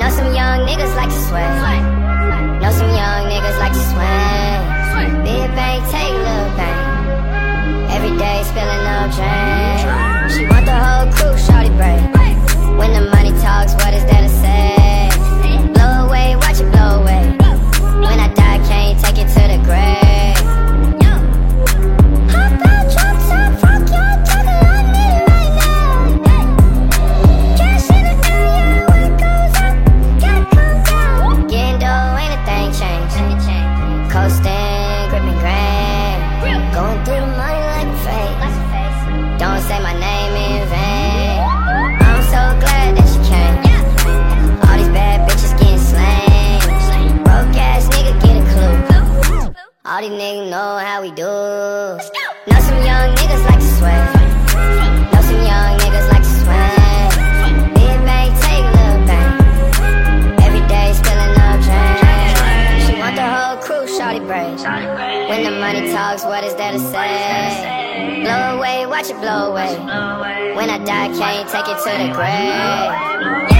Know some young niggas like to sweat. Know some young niggas like to sweat. Coasting, gripping grain. Going through the money like a fake. Don't say my name in vain. I'm so glad that she came. All these bad bitches getting slain. Broke ass nigga get a clue. All these niggas know how we do. Know some young niggas like to sweat. When the money talks, what is there to say? Blow away, watch it blow away. When I die, can't take it to the grave.